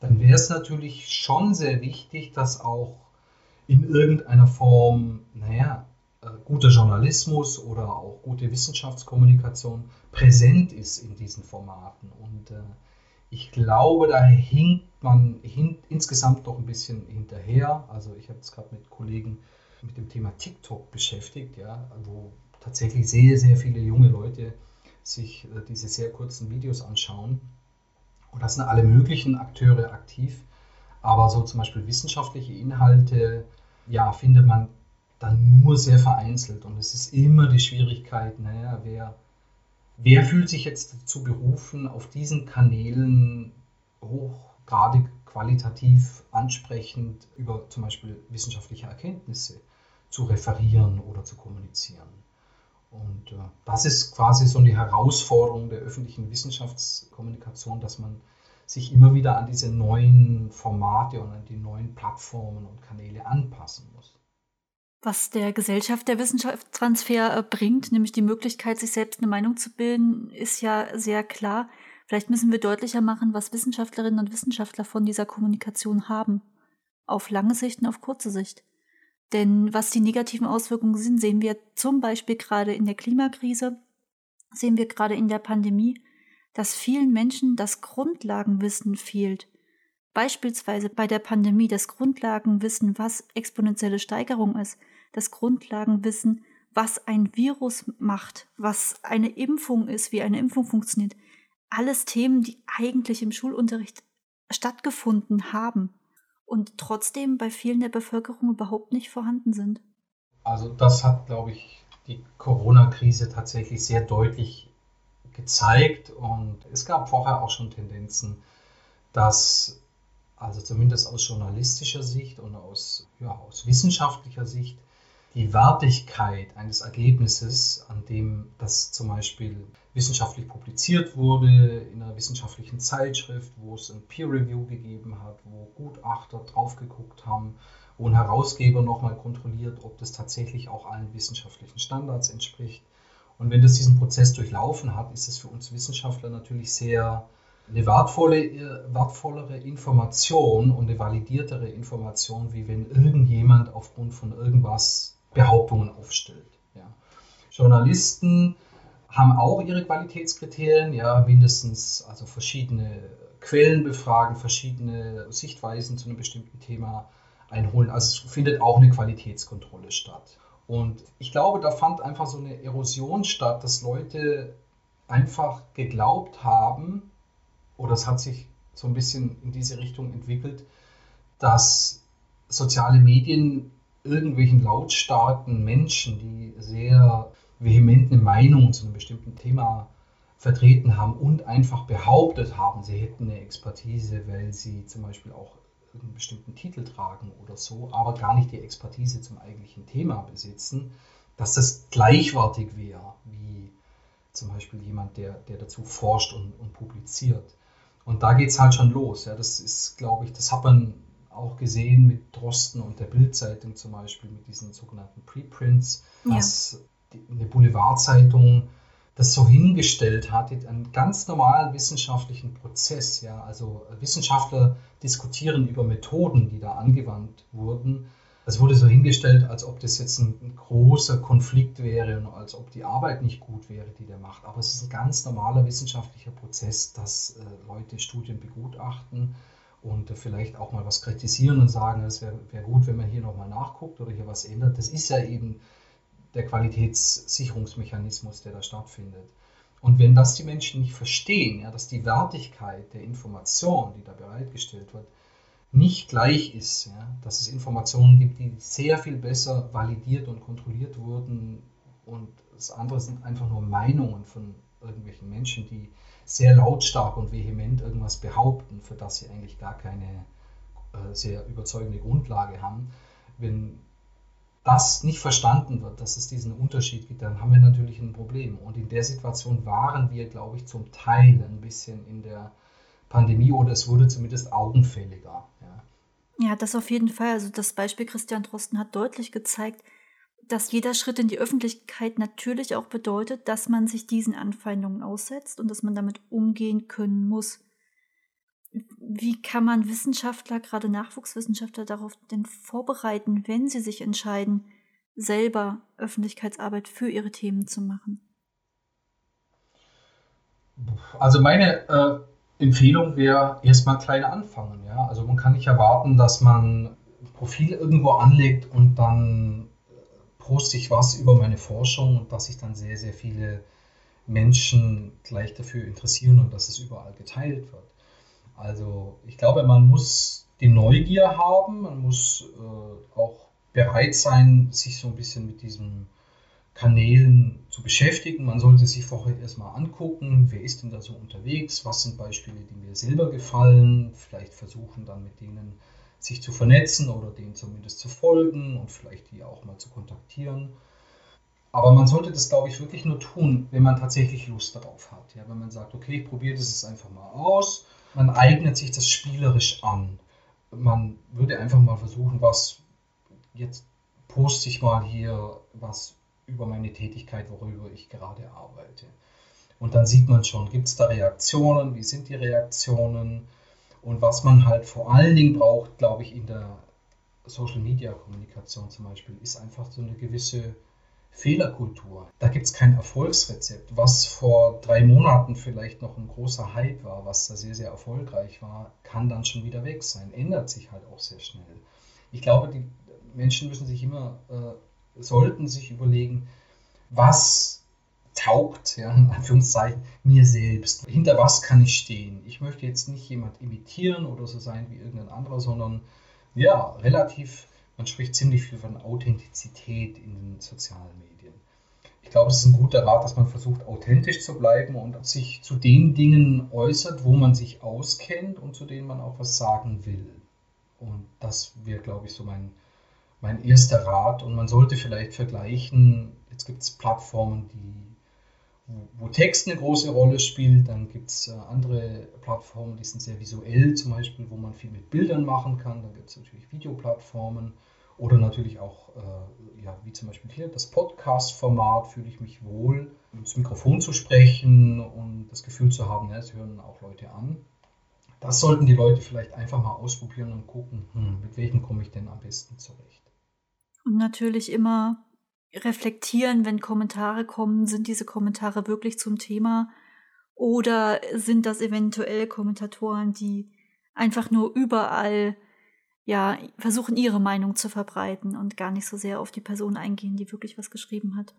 Dann wäre es natürlich schon sehr wichtig, dass auch in irgendeiner Form, naja, äh, guter Journalismus oder auch gute Wissenschaftskommunikation präsent ist in diesen Formaten. Und äh, ich glaube, da hinkt man hinkt insgesamt doch ein bisschen hinterher. Also ich habe es gerade mit Kollegen mit dem Thema TikTok beschäftigt, ja, wo tatsächlich sehr, sehr viele junge Leute sich äh, diese sehr kurzen Videos anschauen und da sind alle möglichen Akteure aktiv. Aber so zum Beispiel wissenschaftliche Inhalte, ja, findet man dann nur sehr vereinzelt. Und es ist immer die Schwierigkeit, naja, wer, wer fühlt sich jetzt dazu berufen, auf diesen Kanälen hochgradig qualitativ ansprechend über zum Beispiel wissenschaftliche Erkenntnisse zu referieren oder zu kommunizieren. Und äh, das ist quasi so eine Herausforderung der öffentlichen Wissenschaftskommunikation, dass man sich immer wieder an diese neuen Formate und an die neuen Plattformen und Kanäle anpassen muss. Was der Gesellschaft der Wissenschaftstransfer äh, bringt, nämlich die Möglichkeit, sich selbst eine Meinung zu bilden, ist ja sehr klar. Vielleicht müssen wir deutlicher machen, was Wissenschaftlerinnen und Wissenschaftler von dieser Kommunikation haben. Auf lange Sicht und auf kurze Sicht. Denn was die negativen Auswirkungen sind, sehen wir zum Beispiel gerade in der Klimakrise, sehen wir gerade in der Pandemie, dass vielen Menschen das Grundlagenwissen fehlt. Beispielsweise bei der Pandemie das Grundlagenwissen, was exponentielle Steigerung ist, das Grundlagenwissen, was ein Virus macht, was eine Impfung ist, wie eine Impfung funktioniert. Alles Themen, die eigentlich im Schulunterricht stattgefunden haben und trotzdem bei vielen der Bevölkerung überhaupt nicht vorhanden sind. Also das hat, glaube ich, die Corona-Krise tatsächlich sehr deutlich gezeigt und es gab vorher auch schon Tendenzen, dass also zumindest aus journalistischer Sicht und aus, ja, aus wissenschaftlicher Sicht die Wertigkeit eines Ergebnisses, an dem das zum Beispiel wissenschaftlich publiziert wurde, in einer wissenschaftlichen Zeitschrift, wo es ein Peer Review gegeben hat, wo Gutachter drauf geguckt haben, wo ein Herausgeber nochmal kontrolliert, ob das tatsächlich auch allen wissenschaftlichen Standards entspricht. Und wenn das diesen Prozess durchlaufen hat, ist es für uns Wissenschaftler natürlich sehr eine wertvolle, wertvollere Information und eine validiertere Information, wie wenn irgendjemand aufgrund von irgendwas Behauptungen aufstellt. Ja. Journalisten haben auch ihre Qualitätskriterien, ja, mindestens also verschiedene Quellen befragen, verschiedene Sichtweisen zu einem bestimmten Thema einholen. Also es findet auch eine Qualitätskontrolle statt. Und ich glaube, da fand einfach so eine Erosion statt, dass Leute einfach geglaubt haben, oder es hat sich so ein bisschen in diese Richtung entwickelt, dass soziale Medien irgendwelchen lautstarken Menschen, die sehr vehemente Meinungen zu einem bestimmten Thema vertreten haben und einfach behauptet haben, sie hätten eine Expertise, weil sie zum Beispiel auch einen bestimmten Titel tragen oder so, aber gar nicht die Expertise zum eigentlichen Thema besitzen, dass das gleichwertig wäre wie zum Beispiel jemand, der, der dazu forscht und, und publiziert. Und da geht es halt schon los. Ja. Das ist, glaube ich, das hat man auch gesehen mit Drosten und der Bildzeitung zum Beispiel, mit diesen sogenannten Preprints, dass ja. eine Boulevardzeitung das so hingestellt hat, einen ganz normalen wissenschaftlichen Prozess. Ja, also Wissenschaftler diskutieren über Methoden, die da angewandt wurden. Es wurde so hingestellt, als ob das jetzt ein, ein großer Konflikt wäre und als ob die Arbeit nicht gut wäre, die der macht. Aber es ist ein ganz normaler wissenschaftlicher Prozess, dass äh, Leute Studien begutachten und vielleicht auch mal was kritisieren und sagen, es wäre wär gut, wenn man hier nochmal nachguckt oder hier was ändert. Das ist ja eben der Qualitätssicherungsmechanismus, der da stattfindet. Und wenn das die Menschen nicht verstehen, ja, dass die Wertigkeit der Information, die da bereitgestellt wird, nicht gleich ist, ja, dass es Informationen gibt, die sehr viel besser validiert und kontrolliert wurden und das andere sind einfach nur Meinungen von irgendwelchen Menschen, die sehr lautstark und vehement irgendwas behaupten, für das sie eigentlich gar keine äh, sehr überzeugende Grundlage haben. Wenn das nicht verstanden wird, dass es diesen Unterschied gibt, dann haben wir natürlich ein Problem. Und in der Situation waren wir, glaube ich, zum Teil ein bisschen in der Pandemie oder es wurde zumindest augenfälliger. Ja, ja das auf jeden Fall. Also das Beispiel Christian Drosten hat deutlich gezeigt, dass jeder Schritt in die Öffentlichkeit natürlich auch bedeutet, dass man sich diesen Anfeindungen aussetzt und dass man damit umgehen können muss. Wie kann man Wissenschaftler, gerade Nachwuchswissenschaftler, darauf denn vorbereiten, wenn sie sich entscheiden, selber Öffentlichkeitsarbeit für ihre Themen zu machen? Also meine äh, Empfehlung wäre erstmal klein anfangen. Ja? Also man kann nicht erwarten, dass man ein Profil irgendwo anlegt und dann poste ich was über meine Forschung und dass sich dann sehr, sehr viele Menschen gleich dafür interessieren und dass es überall geteilt wird. Also ich glaube, man muss die Neugier haben, man muss äh, auch bereit sein, sich so ein bisschen mit diesen Kanälen zu beschäftigen. Man sollte sich vorher erstmal angucken, wer ist denn da so unterwegs, was sind Beispiele, die mir selber gefallen, vielleicht versuchen dann mit denen sich zu vernetzen oder denen zumindest zu folgen und vielleicht die auch mal zu kontaktieren. Aber man sollte das, glaube ich, wirklich nur tun, wenn man tatsächlich Lust darauf hat. Ja, wenn man sagt, okay, ich probiere das jetzt einfach mal aus. Man eignet sich das spielerisch an. Man würde einfach mal versuchen, was jetzt poste ich mal hier was über meine Tätigkeit, worüber ich gerade arbeite. Und dann sieht man schon, gibt es da Reaktionen, wie sind die Reaktionen, und was man halt vor allen Dingen braucht, glaube ich, in der Social Media Kommunikation zum Beispiel, ist einfach so eine gewisse Fehlerkultur. Da gibt es kein Erfolgsrezept. Was vor drei Monaten vielleicht noch ein großer Hype war, was da sehr, sehr erfolgreich war, kann dann schon wieder weg sein. Ändert sich halt auch sehr schnell. Ich glaube, die Menschen müssen sich immer, äh, sollten sich überlegen, was taugt, ja, in Anführungszeichen, mir selbst. Hinter was kann ich stehen? Ich möchte jetzt nicht jemand imitieren oder so sein wie irgendein anderer, sondern ja, relativ, man spricht ziemlich viel von Authentizität in den sozialen Medien. Ich glaube, es ist ein guter Rat, dass man versucht, authentisch zu bleiben und sich zu den Dingen äußert, wo man sich auskennt und zu denen man auch was sagen will. Und das wäre, glaube ich, so mein, mein erster Rat. Und man sollte vielleicht vergleichen, jetzt gibt es Plattformen, die wo Text eine große Rolle spielt. Dann gibt es äh, andere Plattformen, die sind sehr visuell, zum Beispiel, wo man viel mit Bildern machen kann. Dann gibt es natürlich Videoplattformen oder natürlich auch, äh, ja, wie zum Beispiel hier, das Podcast-Format, fühle ich mich wohl, ins Mikrofon zu sprechen und das Gefühl zu haben, ja, es hören auch Leute an. Das sollten die Leute vielleicht einfach mal ausprobieren und gucken, hm, mit welchem komme ich denn am besten zurecht. Und natürlich immer reflektieren, wenn Kommentare kommen, sind diese Kommentare wirklich zum Thema oder sind das eventuell Kommentatoren, die einfach nur überall ja versuchen ihre Meinung zu verbreiten und gar nicht so sehr auf die Person eingehen, die wirklich was geschrieben hat.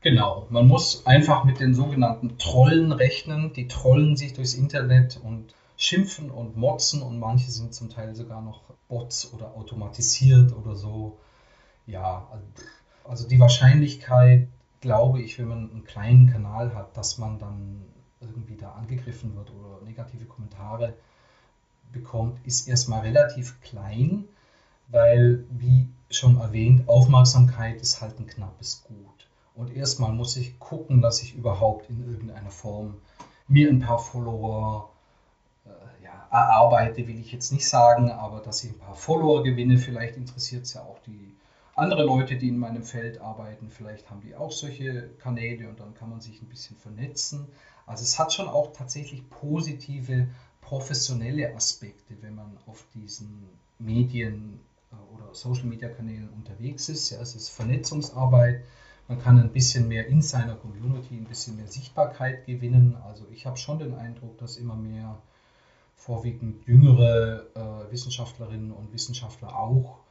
Genau, man muss einfach mit den sogenannten Trollen rechnen. Die trollen sich durchs Internet und schimpfen und motzen und manche sind zum Teil sogar noch Bots oder automatisiert oder so. Ja, also also die Wahrscheinlichkeit, glaube ich, wenn man einen kleinen Kanal hat, dass man dann irgendwie da angegriffen wird oder negative Kommentare bekommt, ist erstmal relativ klein, weil, wie schon erwähnt, Aufmerksamkeit ist halt ein knappes Gut. Und erstmal muss ich gucken, dass ich überhaupt in irgendeiner Form mir ein paar Follower äh, ja, erarbeite, will ich jetzt nicht sagen, aber dass ich ein paar Follower gewinne. Vielleicht interessiert es ja auch die andere Leute, die in meinem Feld arbeiten, vielleicht haben die auch solche Kanäle und dann kann man sich ein bisschen vernetzen. Also es hat schon auch tatsächlich positive professionelle Aspekte, wenn man auf diesen Medien äh, oder Social Media Kanälen unterwegs ist. Ja, es ist Vernetzungsarbeit. Man kann ein bisschen mehr in seiner Community, ein bisschen mehr Sichtbarkeit gewinnen. Also ich habe schon den Eindruck, dass immer mehr vorwiegend jüngere äh, Wissenschaftlerinnen und Wissenschaftler auch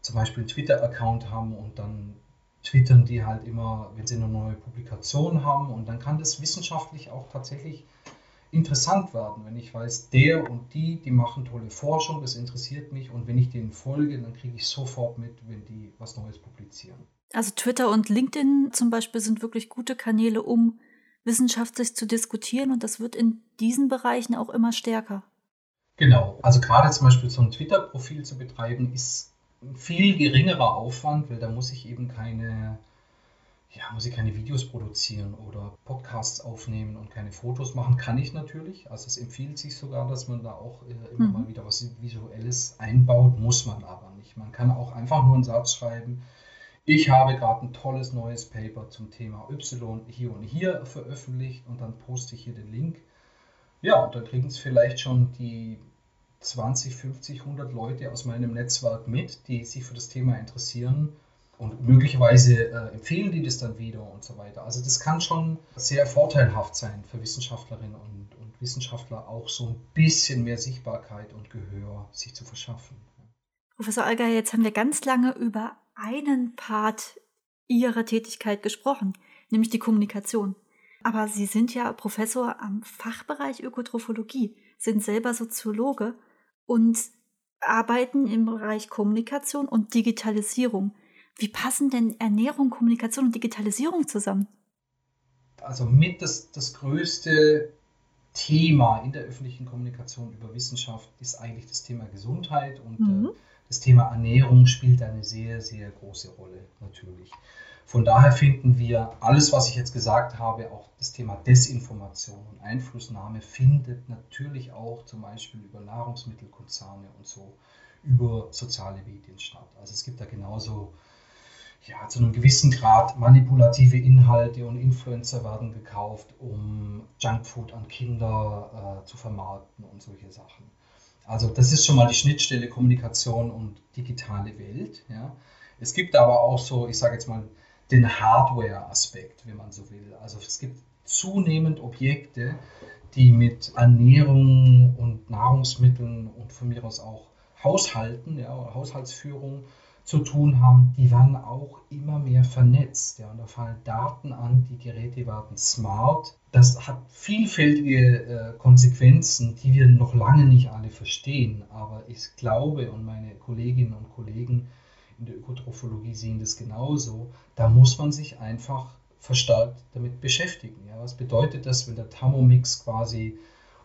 zum Beispiel einen Twitter-Account haben und dann twittern die halt immer, wenn sie eine neue Publikation haben und dann kann das wissenschaftlich auch tatsächlich interessant werden, wenn ich weiß, der und die, die machen tolle Forschung, das interessiert mich und wenn ich denen folge, dann kriege ich sofort mit, wenn die was Neues publizieren. Also Twitter und LinkedIn zum Beispiel sind wirklich gute Kanäle, um wissenschaftlich zu diskutieren und das wird in diesen Bereichen auch immer stärker. Genau, also gerade zum Beispiel so ein Twitter-Profil zu betreiben, ist viel geringerer Aufwand, weil da muss ich eben keine, ja, muss ich keine Videos produzieren oder Podcasts aufnehmen und keine Fotos machen. Kann ich natürlich. Also es empfiehlt sich sogar, dass man da auch äh, immer mhm. mal wieder was Visuelles einbaut, muss man aber nicht. Man kann auch einfach nur einen Satz schreiben. Ich habe gerade ein tolles neues Paper zum Thema Y hier und hier veröffentlicht und dann poste ich hier den Link. Ja, und dann kriegen es vielleicht schon die 20, 50, 100 Leute aus meinem Netzwerk mit, die sich für das Thema interessieren und möglicherweise äh, empfehlen die das dann wieder und so weiter. Also das kann schon sehr vorteilhaft sein für Wissenschaftlerinnen und, und Wissenschaftler, auch so ein bisschen mehr Sichtbarkeit und Gehör sich zu verschaffen. Professor Alger, jetzt haben wir ganz lange über einen Part Ihrer Tätigkeit gesprochen, nämlich die Kommunikation. Aber Sie sind ja Professor am Fachbereich Ökotrophologie, sind selber Soziologe und arbeiten im Bereich Kommunikation und Digitalisierung. Wie passen denn Ernährung, Kommunikation und Digitalisierung zusammen? Also mit das, das größte Thema in der öffentlichen Kommunikation über Wissenschaft ist eigentlich das Thema Gesundheit und mhm. äh, das Thema Ernährung spielt eine sehr, sehr große Rolle natürlich. Von daher finden wir alles, was ich jetzt gesagt habe, auch das Thema Desinformation und Einflussnahme findet natürlich auch zum Beispiel über Nahrungsmittelkonzerne und so über soziale Medien statt. Also es gibt da genauso ja, zu einem gewissen Grad manipulative Inhalte und Influencer werden gekauft, um Junkfood an Kinder äh, zu vermarkten und solche Sachen. Also das ist schon mal die Schnittstelle Kommunikation und digitale Welt. Ja. Es gibt aber auch so, ich sage jetzt mal, den Hardware-Aspekt, wenn man so will. Also es gibt zunehmend Objekte, die mit Ernährung und Nahrungsmitteln und von mir aus auch Haushalten, ja, Haushaltsführung zu tun haben, die werden auch immer mehr vernetzt. Ja, und da fallen Daten an, die Geräte werden smart. Das hat vielfältige äh, Konsequenzen, die wir noch lange nicht alle verstehen. Aber ich glaube und meine Kolleginnen und Kollegen in der Ökotrophologie sehen das genauso. Da muss man sich einfach verstärkt damit beschäftigen. Ja, was bedeutet das, wenn der Thermomix quasi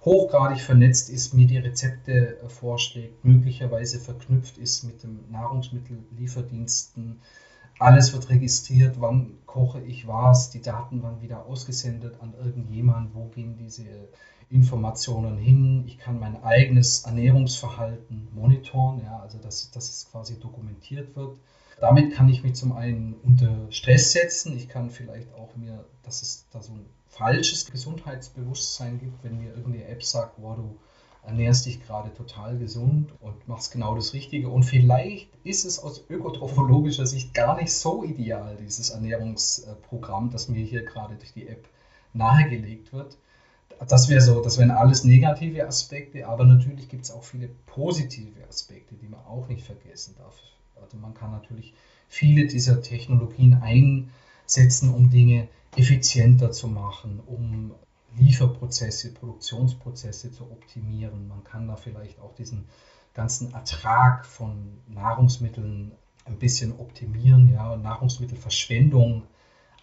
hochgradig vernetzt ist, mir die Rezepte äh, vorschlägt, möglicherweise verknüpft ist mit dem Nahrungsmittellieferdiensten. Alles wird registriert, wann koche ich was, die Daten werden wieder ausgesendet an irgendjemand, wo gehen diese Informationen hin. Ich kann mein eigenes Ernährungsverhalten monitoren, ja, also dass, dass es quasi dokumentiert wird. Damit kann ich mich zum einen unter Stress setzen. Ich kann vielleicht auch mir, dass es da so ein falsches Gesundheitsbewusstsein gibt, wenn mir irgendeine App sagt, wow, du ernährst dich gerade total gesund und machst genau das Richtige. Und vielleicht ist es aus ökotrophologischer Sicht gar nicht so ideal, dieses Ernährungsprogramm, das mir hier gerade durch die App nahegelegt wird. Das wäre so, das wären alles negative Aspekte, aber natürlich gibt es auch viele positive Aspekte, die man auch nicht vergessen darf. Also man kann natürlich viele dieser Technologien einsetzen, um Dinge effizienter zu machen, um Lieferprozesse, Produktionsprozesse zu optimieren. Man kann da vielleicht auch diesen ganzen Ertrag von Nahrungsmitteln ein bisschen optimieren, ja, Nahrungsmittelverschwendung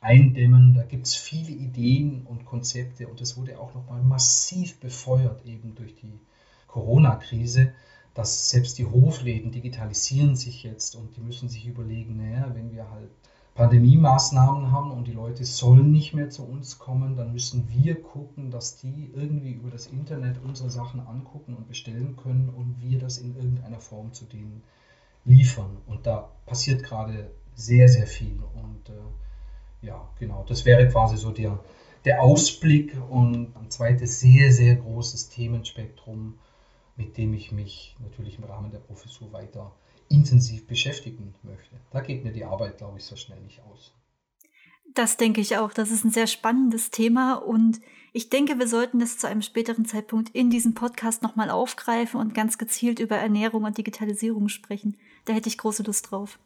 eindämmen. Da gibt es viele Ideen und Konzepte und das wurde auch nochmal massiv befeuert eben durch die Corona-Krise dass selbst die Hofläden digitalisieren sich jetzt und die müssen sich überlegen, naja, wenn wir halt Pandemie-Maßnahmen haben und die Leute sollen nicht mehr zu uns kommen, dann müssen wir gucken, dass die irgendwie über das Internet unsere Sachen angucken und bestellen können und wir das in irgendeiner Form zu denen liefern. Und da passiert gerade sehr, sehr viel. Und äh, ja, genau, das wäre quasi so der, der Ausblick und ein zweites sehr, sehr großes Themenspektrum mit dem ich mich natürlich im Rahmen der Professur weiter intensiv beschäftigen möchte. Da geht mir die Arbeit, glaube ich, so schnell nicht aus. Das denke ich auch. Das ist ein sehr spannendes Thema und ich denke, wir sollten es zu einem späteren Zeitpunkt in diesem Podcast nochmal aufgreifen und ganz gezielt über Ernährung und Digitalisierung sprechen. Da hätte ich große Lust drauf.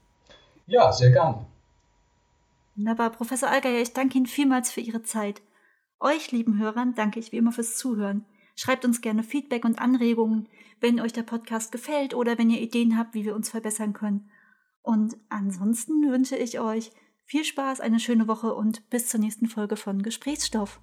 Ja, sehr gerne. Wunderbar. Professor Allgeier, ich danke Ihnen vielmals für Ihre Zeit. Euch, lieben Hörern, danke ich wie immer fürs Zuhören. Schreibt uns gerne Feedback und Anregungen, wenn euch der Podcast gefällt oder wenn ihr Ideen habt, wie wir uns verbessern können. Und ansonsten wünsche ich euch viel Spaß, eine schöne Woche und bis zur nächsten Folge von Gesprächsstoff.